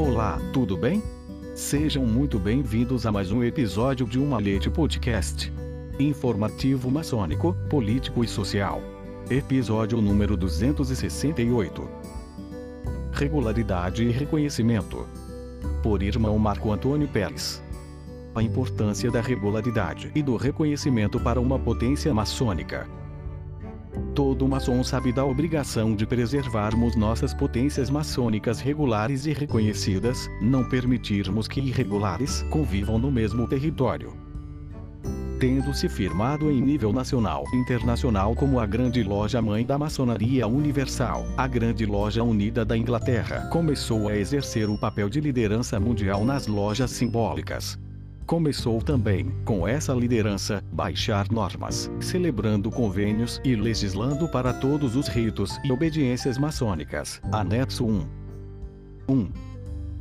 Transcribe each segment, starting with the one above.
Olá, tudo bem? Sejam muito bem-vindos a mais um episódio de Uma Leite Podcast. Informativo maçônico, político e social. Episódio número 268. Regularidade e reconhecimento. Por irmão Marco Antônio Pérez. A importância da regularidade e do reconhecimento para uma potência maçônica. Todo maçom sabe da obrigação de preservarmos nossas potências maçônicas regulares e reconhecidas, não permitirmos que irregulares convivam no mesmo território. Tendo se firmado em nível nacional e internacional como a Grande Loja Mãe da Maçonaria Universal, a Grande Loja Unida da Inglaterra começou a exercer o papel de liderança mundial nas lojas simbólicas começou também, com essa liderança, baixar normas, celebrando convênios e legislando para todos os ritos e obediências maçônicas. Anexo 1. 1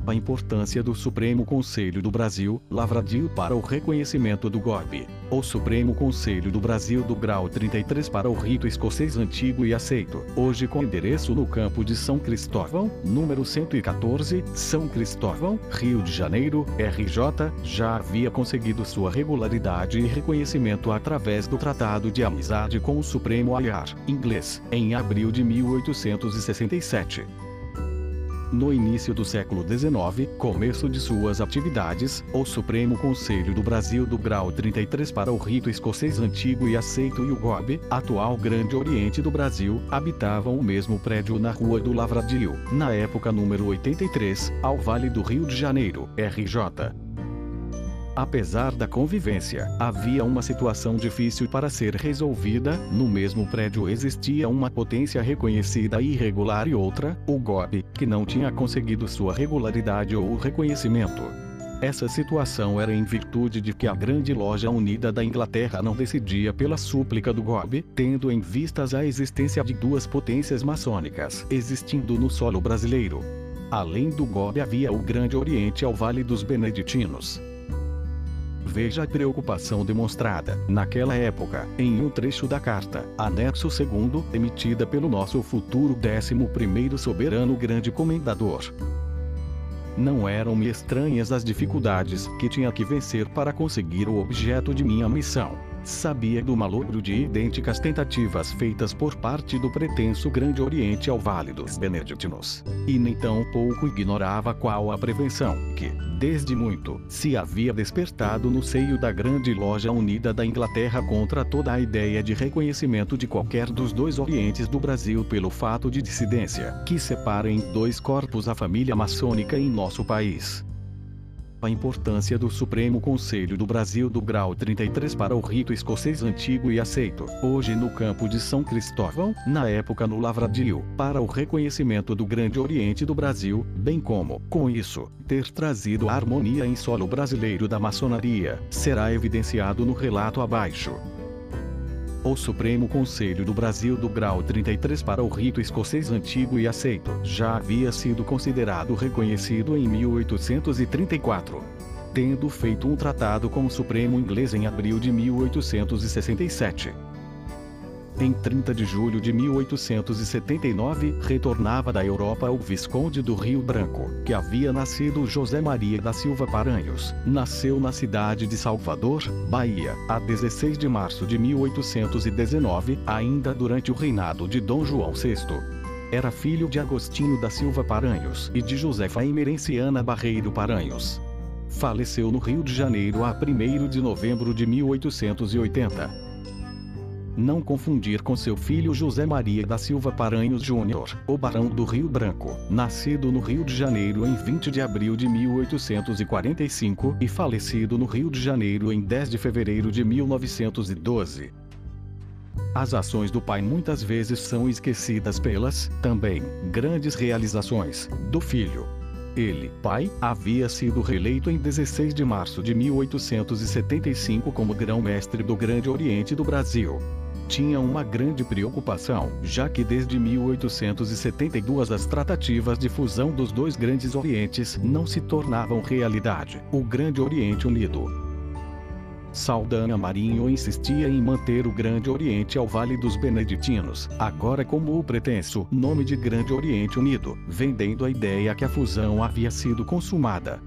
a importância do Supremo Conselho do Brasil, Lavradio para o reconhecimento do golpe. O Supremo Conselho do Brasil do grau 33 para o rito escocês antigo e aceito, hoje com endereço no campo de São Cristóvão, número 114, São Cristóvão, Rio de Janeiro, RJ, já havia conseguido sua regularidade e reconhecimento através do Tratado de Amizade com o Supremo Ayar, inglês, em abril de 1867. No início do século XIX, começo de suas atividades, o Supremo Conselho do Brasil do grau 33 para o rito escocês antigo e aceito e o GOB, atual Grande Oriente do Brasil, habitavam o mesmo prédio na Rua do Lavradio, na época número 83, ao Vale do Rio de Janeiro, RJ. Apesar da convivência, havia uma situação difícil para ser resolvida. No mesmo prédio existia uma potência reconhecida e irregular e outra, o GOB, que não tinha conseguido sua regularidade ou reconhecimento. Essa situação era em virtude de que a Grande Loja Unida da Inglaterra não decidia pela súplica do GOB, tendo em vistas a existência de duas potências maçônicas existindo no solo brasileiro. Além do GOB havia o Grande Oriente ao Vale dos Beneditinos. Veja a preocupação demonstrada, naquela época, em um trecho da carta, anexo 2, emitida pelo nosso futuro 11 soberano grande comendador. Não eram-me estranhas as dificuldades que tinha que vencer para conseguir o objeto de minha missão. Sabia do malogro de idênticas tentativas feitas por parte do pretenso Grande Oriente ao Vale dos Beneditinos. E nem tão pouco ignorava qual a prevenção que, desde muito, se havia despertado no seio da grande loja unida da Inglaterra contra toda a ideia de reconhecimento de qualquer dos dois orientes do Brasil pelo fato de dissidência, que separa em dois corpos a família maçônica em nosso país a importância do Supremo Conselho do Brasil do grau 33 para o rito escocês antigo e aceito, hoje no campo de São Cristóvão, na época no Lavradio, para o reconhecimento do Grande Oriente do Brasil, bem como, com isso, ter trazido a harmonia em solo brasileiro da maçonaria, será evidenciado no relato abaixo o Supremo Conselho do Brasil do grau 33 para o rito escocês antigo e aceito, já havia sido considerado reconhecido em 1834. Tendo feito um tratado com o Supremo inglês em abril de 1867 em 30 de julho de 1879, retornava da Europa o Visconde do Rio Branco, que havia nascido José Maria da Silva Paranhos. Nasceu na cidade de Salvador, Bahia, a 16 de março de 1819, ainda durante o reinado de Dom João VI. Era filho de Agostinho da Silva Paranhos e de Josefa Emerenciana Barreiro Paranhos. Faleceu no Rio de Janeiro a 1 de novembro de 1880 não confundir com seu filho José Maria da Silva Paranhos Júnior, o Barão do Rio Branco, nascido no Rio de Janeiro em 20 de abril de 1845 e falecido no Rio de Janeiro em 10 de fevereiro de 1912. As ações do pai muitas vezes são esquecidas pelas, também, grandes realizações, do filho. Ele, pai, havia sido reeleito em 16 de março de 1875 como grão-mestre do Grande Oriente do Brasil tinha uma grande preocupação, já que desde 1872 as tratativas de fusão dos dois grandes orientes não se tornavam realidade. O Grande Oriente Unido Saldanha Marinho insistia em manter o Grande Oriente ao Vale dos Beneditinos, agora como o pretenso nome de Grande Oriente Unido, vendendo a ideia que a fusão havia sido consumada.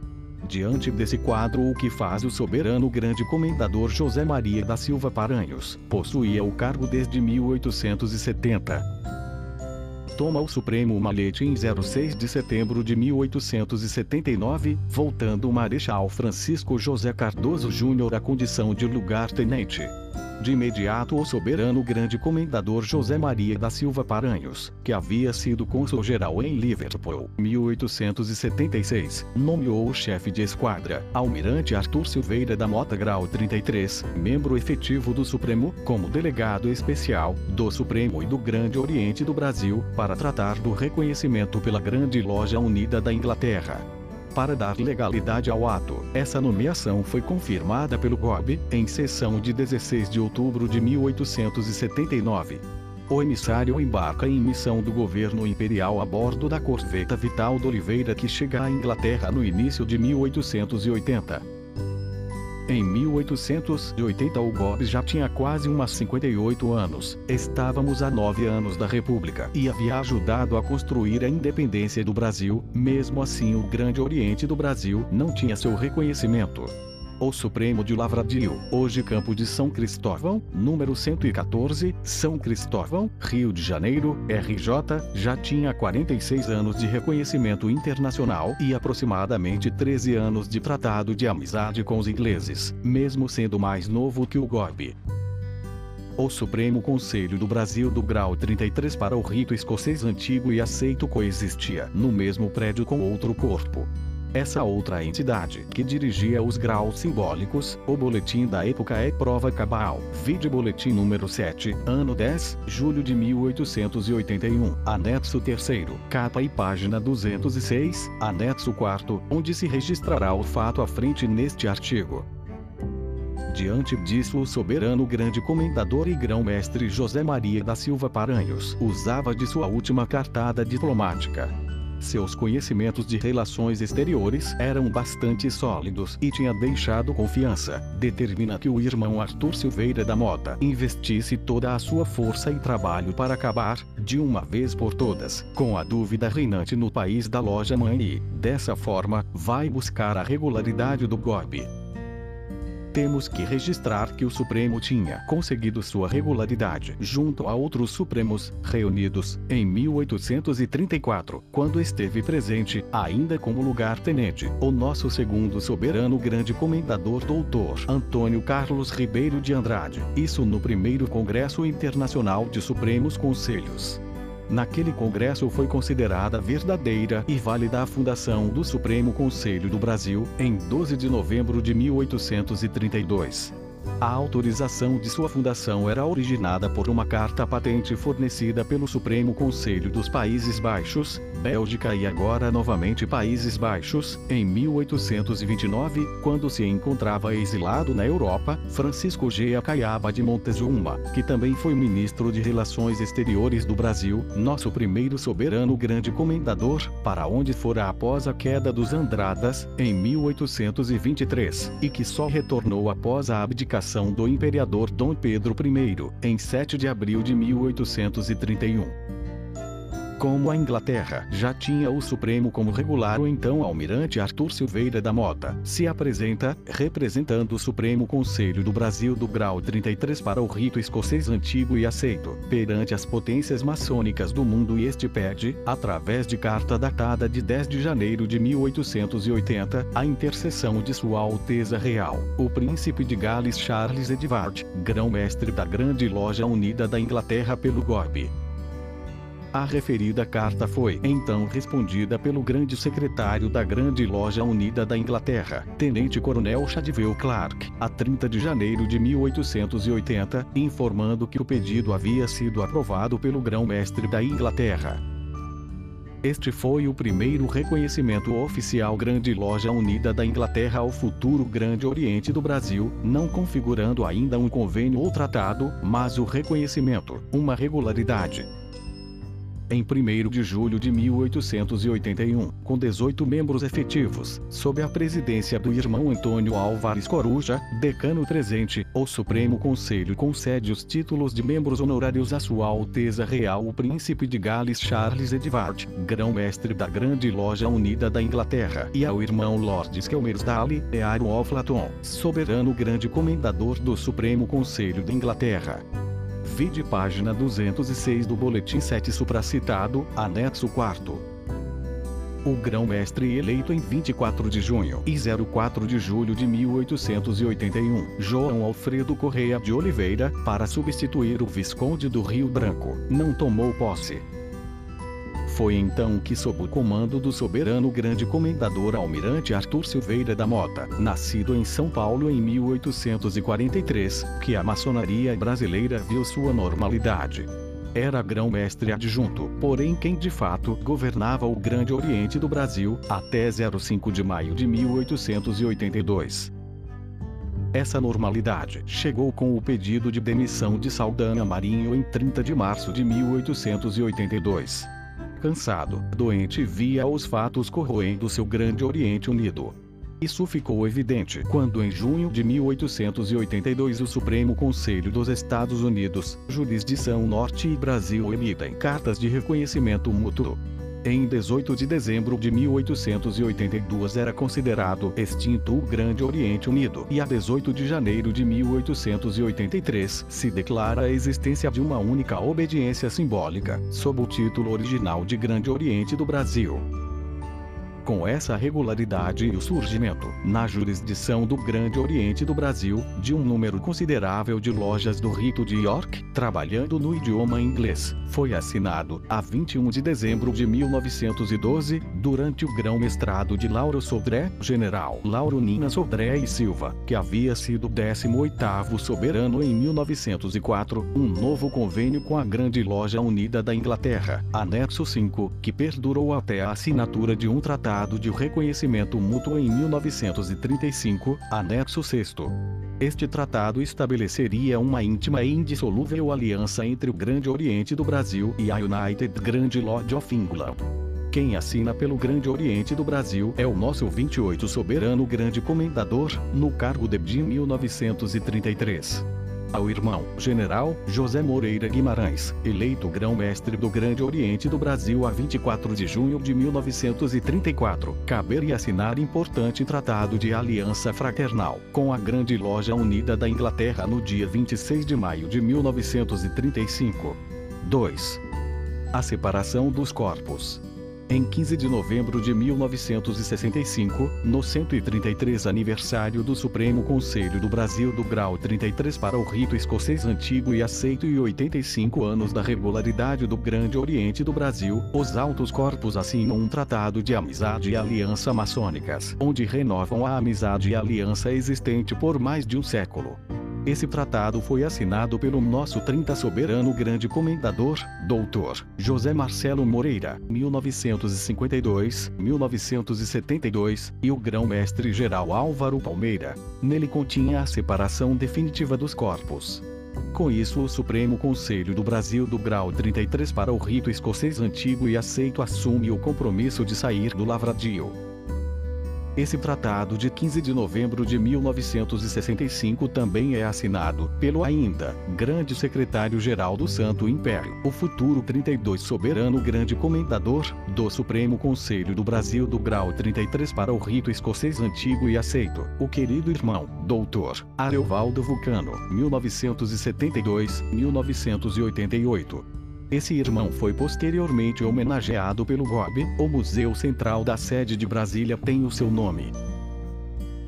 Diante desse quadro, o que faz o soberano grande comendador José Maria da Silva Paranhos, possuía o cargo desde 1870 toma o Supremo Malete em 06 de setembro de 1879, voltando o Marechal Francisco José Cardoso Júnior à condição de lugar-tenente. De imediato o soberano grande comendador José Maria da Silva Paranhos, que havia sido cônsul-geral em Liverpool, 1876, nomeou o chefe de esquadra, almirante Arthur Silveira da Mota Grau 33, membro efetivo do Supremo, como delegado especial, do Supremo e do Grande Oriente do Brasil, para tratar do reconhecimento pela Grande Loja Unida da Inglaterra para dar legalidade ao ato. Essa nomeação foi confirmada pelo GOB, em sessão de 16 de outubro de 1879. O emissário embarca em missão do governo imperial a bordo da corveta Vital de Oliveira que chega à Inglaterra no início de 1880. Em 1880 o Gomes já tinha quase umas 58 anos. Estávamos a nove anos da República e havia ajudado a construir a independência do Brasil. Mesmo assim, o Grande Oriente do Brasil não tinha seu reconhecimento o Supremo de Lavradio, hoje Campo de São Cristóvão, número 114, São Cristóvão, Rio de Janeiro, RJ, já tinha 46 anos de reconhecimento internacional e aproximadamente 13 anos de tratado de amizade com os ingleses, mesmo sendo mais novo que o Gorby. O Supremo Conselho do Brasil do Grau 33 para o rito escocês antigo e aceito coexistia no mesmo prédio com outro corpo. Essa outra entidade, que dirigia os graus simbólicos, o boletim da época é prova cabal. Vide boletim número 7, ano 10, julho de 1881, anexo 3 capa e página 206, anexo 4, onde se registrará o fato à frente neste artigo. Diante disso o soberano grande comendador e grão-mestre José Maria da Silva Paranhos usava de sua última cartada diplomática seus conhecimentos de relações exteriores eram bastante sólidos e tinha deixado confiança. Determina que o irmão Arthur Silveira da Mota investisse toda a sua força e trabalho para acabar, de uma vez por todas, com a dúvida reinante no país da loja mãe e, dessa forma, vai buscar a regularidade do golpe temos que registrar que o Supremo tinha conseguido sua regularidade junto a outros Supremos, reunidos em 1834, quando esteve presente, ainda como lugar-tenente, o nosso segundo soberano grande comendador doutor Antônio Carlos Ribeiro de Andrade, isso no primeiro Congresso Internacional de Supremos Conselhos. Naquele congresso foi considerada verdadeira e válida a fundação do Supremo Conselho do Brasil, em 12 de novembro de 1832. A autorização de sua fundação era originada por uma carta patente fornecida pelo Supremo Conselho dos Países Baixos, Bélgica e agora novamente Países Baixos, em 1829, quando se encontrava exilado na Europa, Francisco G. Acaiaba de Montezuma, que também foi ministro de Relações Exteriores do Brasil, nosso primeiro soberano grande comendador, para onde fora após a queda dos Andradas, em 1823, e que só retornou após a abdicação abdicação do imperador Dom Pedro I, em 7 de abril de 1831. Como a Inglaterra já tinha o Supremo como regular, o então almirante Arthur Silveira da Mota se apresenta, representando o Supremo Conselho do Brasil do grau 33 para o rito escocês antigo e aceito, perante as potências maçônicas do mundo e este pede, através de carta datada de 10 de janeiro de 1880, a intercessão de Sua Alteza Real, o Príncipe de Gales Charles Edward, grão-mestre da Grande Loja Unida da Inglaterra pelo Gorbe. A referida carta foi então respondida pelo grande secretário da Grande Loja Unida da Inglaterra, Tenente Coronel Chadwell Clark, a 30 de janeiro de 1880, informando que o pedido havia sido aprovado pelo grão-mestre da Inglaterra. Este foi o primeiro reconhecimento oficial Grande Loja Unida da Inglaterra ao futuro Grande Oriente do Brasil, não configurando ainda um convênio ou tratado, mas o reconhecimento, uma regularidade, em 1 de julho de 1881, com 18 membros efetivos, sob a presidência do irmão Antônio Álvares Coruja, decano presente, o Supremo Conselho concede os títulos de membros honorários a Sua Alteza Real o Príncipe de Gales Charles Edward, grão-mestre da Grande Loja Unida da Inglaterra, e ao irmão Lord Skelmersdale e Aaron Oflaton, soberano grande comendador do Supremo Conselho da Inglaterra. Vide página 206 do Boletim 7 supracitado, anexo 4. O grão-mestre eleito em 24 de junho e 04 de julho de 1881, João Alfredo Correia de Oliveira, para substituir o Visconde do Rio Branco, não tomou posse. Foi então que, sob o comando do soberano grande comendador almirante Arthur Silveira da Mota, nascido em São Paulo em 1843, que a maçonaria brasileira viu sua normalidade. Era grão-mestre adjunto, porém quem de fato governava o Grande Oriente do Brasil, até 05 de maio de 1882. Essa normalidade chegou com o pedido de demissão de Saldanha Marinho em 30 de março de 1882 cansado, doente via os fatos corroendo seu grande Oriente Unido. Isso ficou evidente quando, em junho de 1882, o Supremo Conselho dos Estados Unidos, Jurisdição Norte e Brasil emitem cartas de reconhecimento mútuo. Em 18 de dezembro de 1882 era considerado extinto o Grande Oriente Unido e a 18 de janeiro de 1883 se declara a existência de uma única obediência simbólica, sob o título original de Grande Oriente do Brasil. Com essa regularidade e o surgimento, na jurisdição do Grande Oriente do Brasil, de um número considerável de lojas do rito de York, trabalhando no idioma inglês, foi assinado, a 21 de dezembro de 1912, durante o grão-mestrado de Lauro Sodré, general Lauro Nina Sodré e Silva, que havia sido 18º soberano em 1904, um novo convênio com a Grande Loja Unida da Inglaterra, anexo 5, que perdurou até a assinatura de um tratado Tratado de Reconhecimento Mútuo em 1935, anexo 6. Este tratado estabeleceria uma íntima e indissolúvel aliança entre o Grande Oriente do Brasil e a United Grand Lodge of England. Quem assina pelo Grande Oriente do Brasil é o nosso 28 Soberano Grande Comendador, no cargo de 1933 ao irmão, general, José Moreira Guimarães, eleito grão-mestre do Grande Oriente do Brasil a 24 de junho de 1934, caberia assinar importante tratado de aliança fraternal com a Grande Loja Unida da Inglaterra no dia 26 de maio de 1935. 2. A separação dos corpos. Em 15 de novembro de 1965, no 133 aniversário do Supremo Conselho do Brasil do Grau 33 para o rito escocês antigo e aceito e 85 anos da regularidade do Grande Oriente do Brasil, os altos corpos assinam um tratado de amizade e aliança maçônicas, onde renovam a amizade e aliança existente por mais de um século. Esse tratado foi assinado pelo nosso 30 soberano grande comendador, Dr. José Marcelo Moreira, 1952-1972, e o grão-mestre geral Álvaro Palmeira. Nele continha a separação definitiva dos corpos. Com isso, o Supremo Conselho do Brasil do Grau 33 para o rito escocês antigo e aceito assume o compromisso de sair do lavradio. Esse tratado de 15 de novembro de 1965 também é assinado pelo ainda grande secretário-geral do Santo Império, o futuro 32 soberano grande comendador do Supremo Conselho do Brasil do grau 33 para o rito escocês antigo e aceito, o querido irmão, doutor Areovaldo Vulcano, 1972-1988. Esse irmão foi posteriormente homenageado pelo GOB, o Museu Central da sede de Brasília tem o seu nome.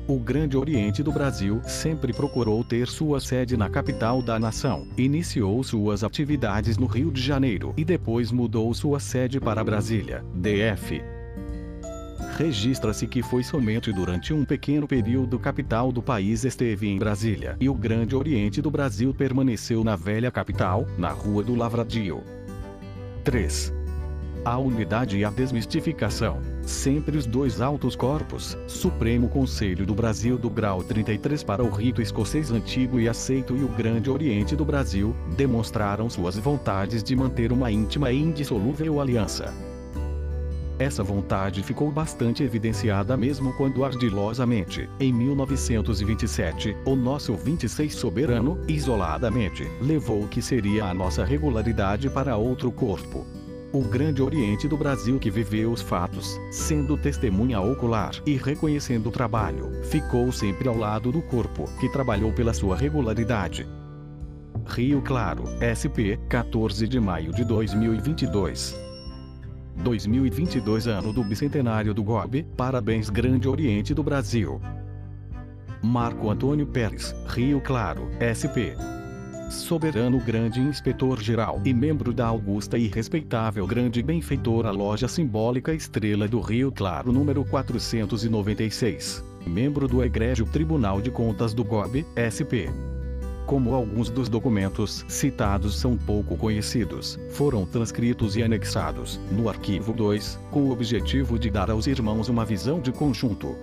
O Grande Oriente do Brasil sempre procurou ter sua sede na capital da nação. Iniciou suas atividades no Rio de Janeiro e depois mudou sua sede para Brasília, DF. Registra-se que foi somente durante um pequeno período capital do país esteve em Brasília e o Grande Oriente do Brasil permaneceu na velha capital, na Rua do Lavradio. 3. a unidade e a desmistificação. Sempre os dois altos corpos, Supremo Conselho do Brasil do grau 33 para o rito escocês antigo e aceito e o Grande Oriente do Brasil, demonstraram suas vontades de manter uma íntima e indissolúvel aliança. Essa vontade ficou bastante evidenciada mesmo quando ardilosamente, em 1927, o nosso 26 soberano, isoladamente, levou o que seria a nossa regularidade para outro corpo. O grande oriente do Brasil que viveu os fatos, sendo testemunha ocular e reconhecendo o trabalho, ficou sempre ao lado do corpo que trabalhou pela sua regularidade. Rio Claro, SP, 14 de maio de 2022. 2022 ano do bicentenário do GOB, parabéns Grande Oriente do Brasil. Marco Antônio Pérez, Rio Claro, SP. Soberano Grande Inspetor-Geral e membro da augusta e respeitável Grande Benfeitora Loja Simbólica Estrela do Rio Claro número 496. Membro do Egrégio Tribunal de Contas do GOB, SP como alguns dos documentos citados são pouco conhecidos, foram transcritos e anexados, no arquivo 2, com o objetivo de dar aos irmãos uma visão de conjunto.